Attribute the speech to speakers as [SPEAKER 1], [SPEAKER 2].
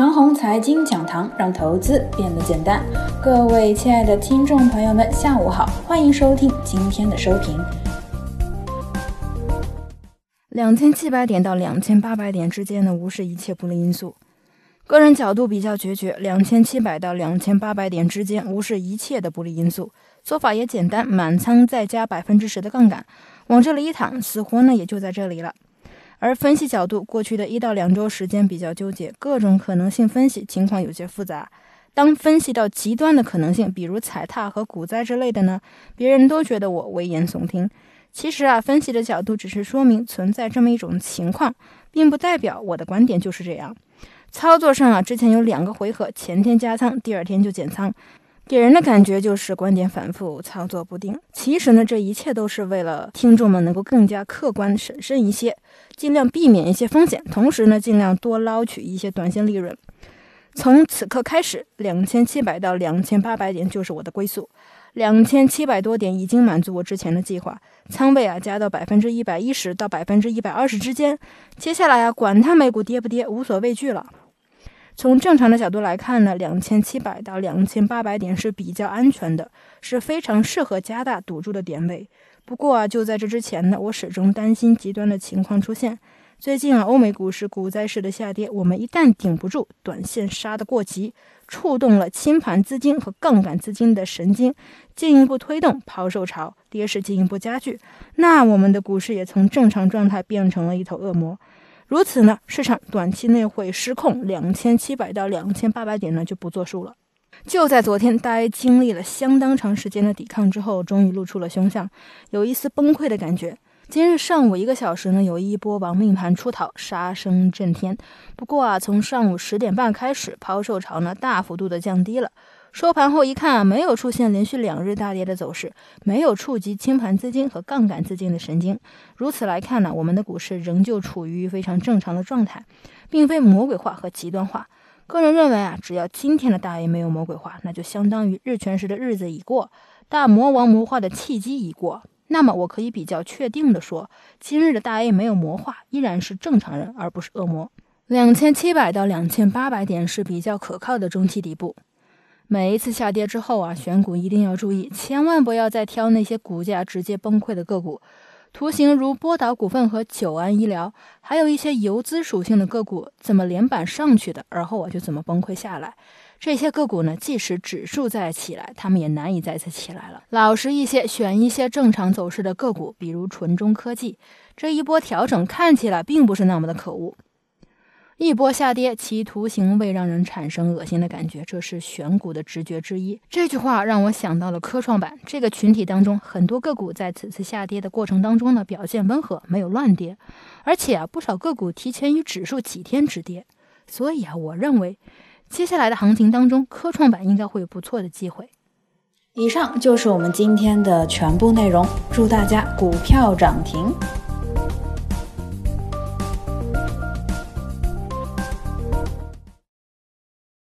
[SPEAKER 1] 长虹财经讲堂，让投资变得简单。各位亲爱的听众朋友们，下午好，欢迎收听今天的收评。
[SPEAKER 2] 两千七百点到两千八百点之间呢，无视一切不利因素。个人角度比较决绝，两千七百到两千八百点之间，无视一切的不利因素。做法也简单，满仓再加百分之十的杠杆，往这里一躺，死活呢也就在这里了。而分析角度，过去的一到两周时间比较纠结，各种可能性分析情况有些复杂。当分析到极端的可能性，比如踩踏和股灾之类的呢，别人都觉得我危言耸听。其实啊，分析的角度只是说明存在这么一种情况，并不代表我的观点就是这样。操作上啊，之前有两个回合，前天加仓，第二天就减仓。给人的感觉就是观点反复，操作不定。其实呢，这一切都是为了听众们能够更加客观审慎一些，尽量避免一些风险，同时呢，尽量多捞取一些短线利润。从此刻开始，两千七百到两千八百点就是我的归宿。两千七百多点已经满足我之前的计划，仓位啊加到百分之一百一十到百分之一百二十之间。接下来啊，管它美股跌不跌，无所畏惧了。从正常的角度来看呢，两千七百到两千八百点是比较安全的，是非常适合加大赌注的点位。不过啊，就在这之前呢，我始终担心极端的情况出现。最近啊，欧美股市股灾式的下跌，我们一旦顶不住，短线杀得过急，触动了清盘资金和杠杆资金的神经，进一步推动抛售潮，跌势进一步加剧，那我们的股市也从正常状态变成了一头恶魔。如此呢，市场短期内会失控，两千七百到两千八百点呢就不作数了。就在昨天，大 A 经历了相当长时间的抵抗之后，终于露出了凶相，有一丝崩溃的感觉。今日上午一个小时呢，有一波亡命盘出逃，杀声震天。不过啊，从上午十点半开始，抛售潮呢大幅度的降低了。收盘后一看啊，没有出现连续两日大跌的走势，没有触及清盘资金和杠杆资金的神经。如此来看呢，我们的股市仍旧处于非常正常的状态，并非魔鬼化和极端化。个人认为啊，只要今天的大 A 没有魔鬼化，那就相当于日全食的日子已过，大魔王魔化的契机已过。那么我可以比较确定的说，今日的大 A 没有魔化，依然是正常人，而不是恶魔。两千七百到两千八百点是比较可靠的中期底部。每一次下跌之后啊，选股一定要注意，千万不要再挑那些股价直接崩溃的个股。图形如波导股份和久安医疗，还有一些游资属性的个股，怎么连板上去的，而后啊就怎么崩溃下来。这些个股呢，即使指数再起来，他们也难以再次起来了。老实一些，选一些正常走势的个股，比如纯中科技。这一波调整看起来并不是那么的可恶。一波下跌，其图形未让人产生恶心的感觉，这是选股的直觉之一。这句话让我想到了科创板这个群体当中，很多个股在此次下跌的过程当中呢，表现温和，没有乱跌，而且啊，不少个股提前于指数几天止跌。所以啊，我认为接下来的行情当中，科创板应该会有不错的机会。
[SPEAKER 1] 以上就是我们今天的全部内容，祝大家股票涨停。